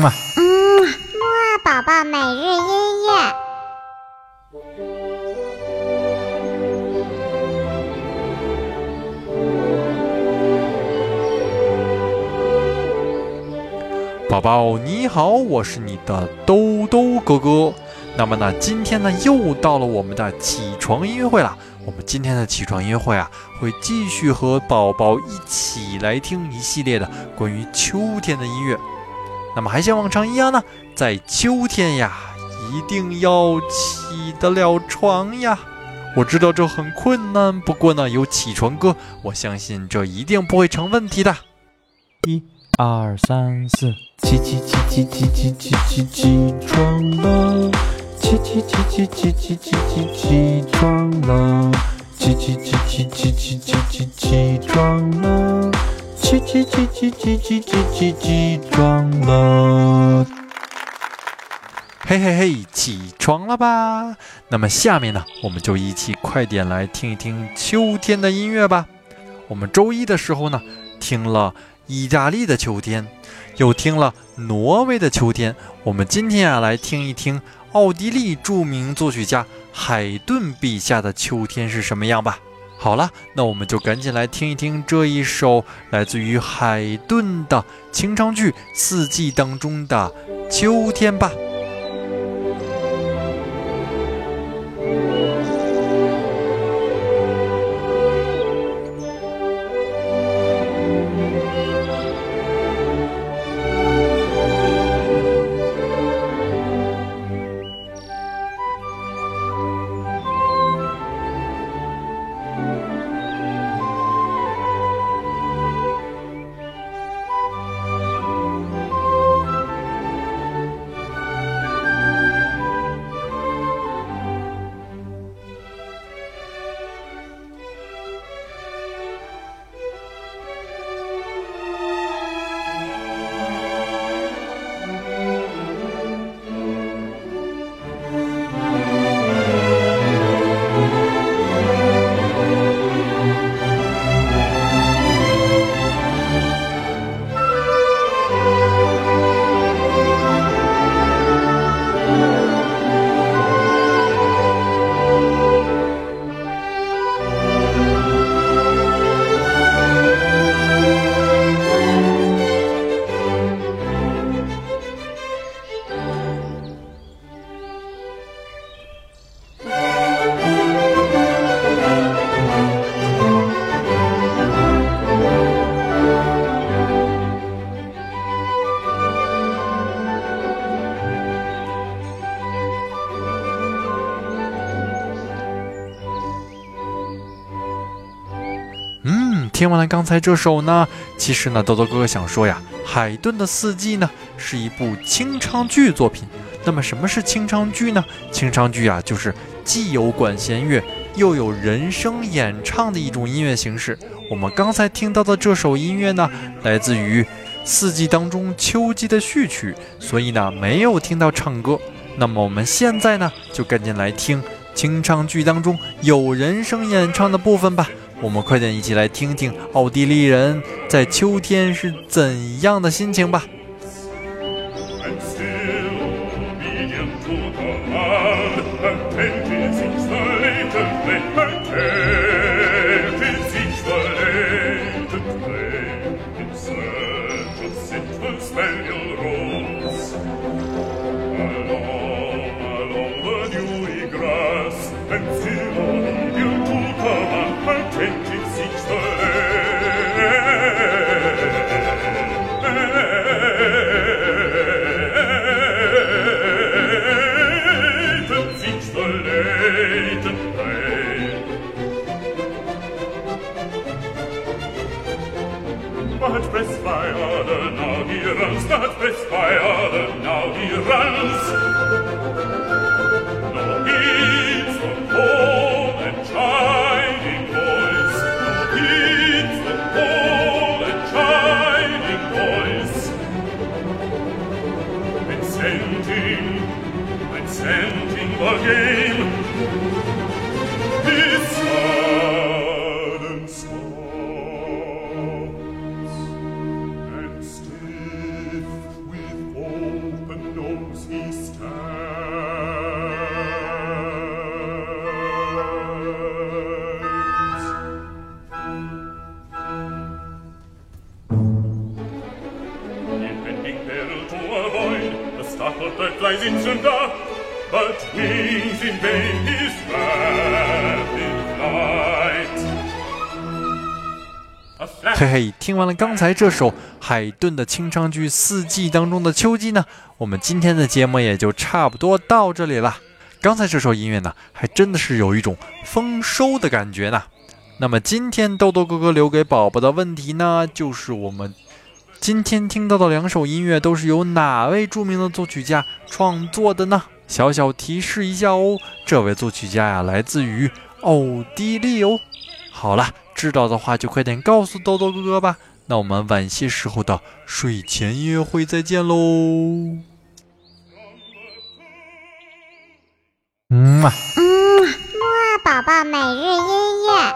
嘛。嗯，木二宝宝每日音乐。宝宝你好，我是你的兜兜哥哥。那么呢，今天呢又到了我们的起床音乐会了。我们今天的起床音乐会啊，会继续和宝宝一起来听一系列的关于秋天的音乐。那么还像往常一样呢，在秋天呀，一定要起得了床呀。我知道这很困难，不过呢，有起床歌，我相信这一定不会成问题的。一、二、三、四，起起起起起起起起起床了！起起起起起起起起起床了！起起起起起起起起起床了！起起起起起起起起床了！嘿嘿嘿，起床了吧？那么下面呢，我们就一起快点来听一听秋天的音乐吧。我们周一的时候呢，听了意大利的秋天，又听了挪威的秋天。我们今天啊，来听一听奥地利著名作曲家海顿笔下的秋天是什么样吧。好了，那我们就赶紧来听一听这一首来自于海顿的清唱剧《四季》当中的秋天吧。嗯，听完了刚才这首呢，其实呢，豆豆哥哥想说呀，海顿的《四季》呢是一部清唱剧作品。那么什么是清唱剧呢？清唱剧啊，就是既有管弦乐，又有人声演唱的一种音乐形式。我们刚才听到的这首音乐呢，来自于《四季》当中秋季的序曲，所以呢，没有听到唱歌。那么我们现在呢，就赶紧来听清唱剧当中有人声演唱的部分吧。我们快点一起来听听奥地利人在秋天是怎样的心情吧。But press fire, now he runs, but press fire, now he runs. No heeds the call and chiding voice, no heeds the call and chiding voice. And sending, and sending the game, Stachelböcklein sind schon da, bald wings in vain despair. 嘿嘿，听完了刚才这首海顿的清唱剧《四季》当中的秋季呢，我们今天的节目也就差不多到这里了。刚才这首音乐呢，还真的是有一种丰收的感觉呢。那么今天豆豆哥哥留给宝宝的问题呢，就是我们今天听到的两首音乐都是由哪位著名的作曲家创作的呢？小小提示一下哦，这位作曲家呀，来自于奥地利哦。好了，知道的话就快点告诉豆豆哥哥吧。那我们晚些时候的睡前音乐会再见喽。嗯嘛。嗯，嘛宝宝每日音乐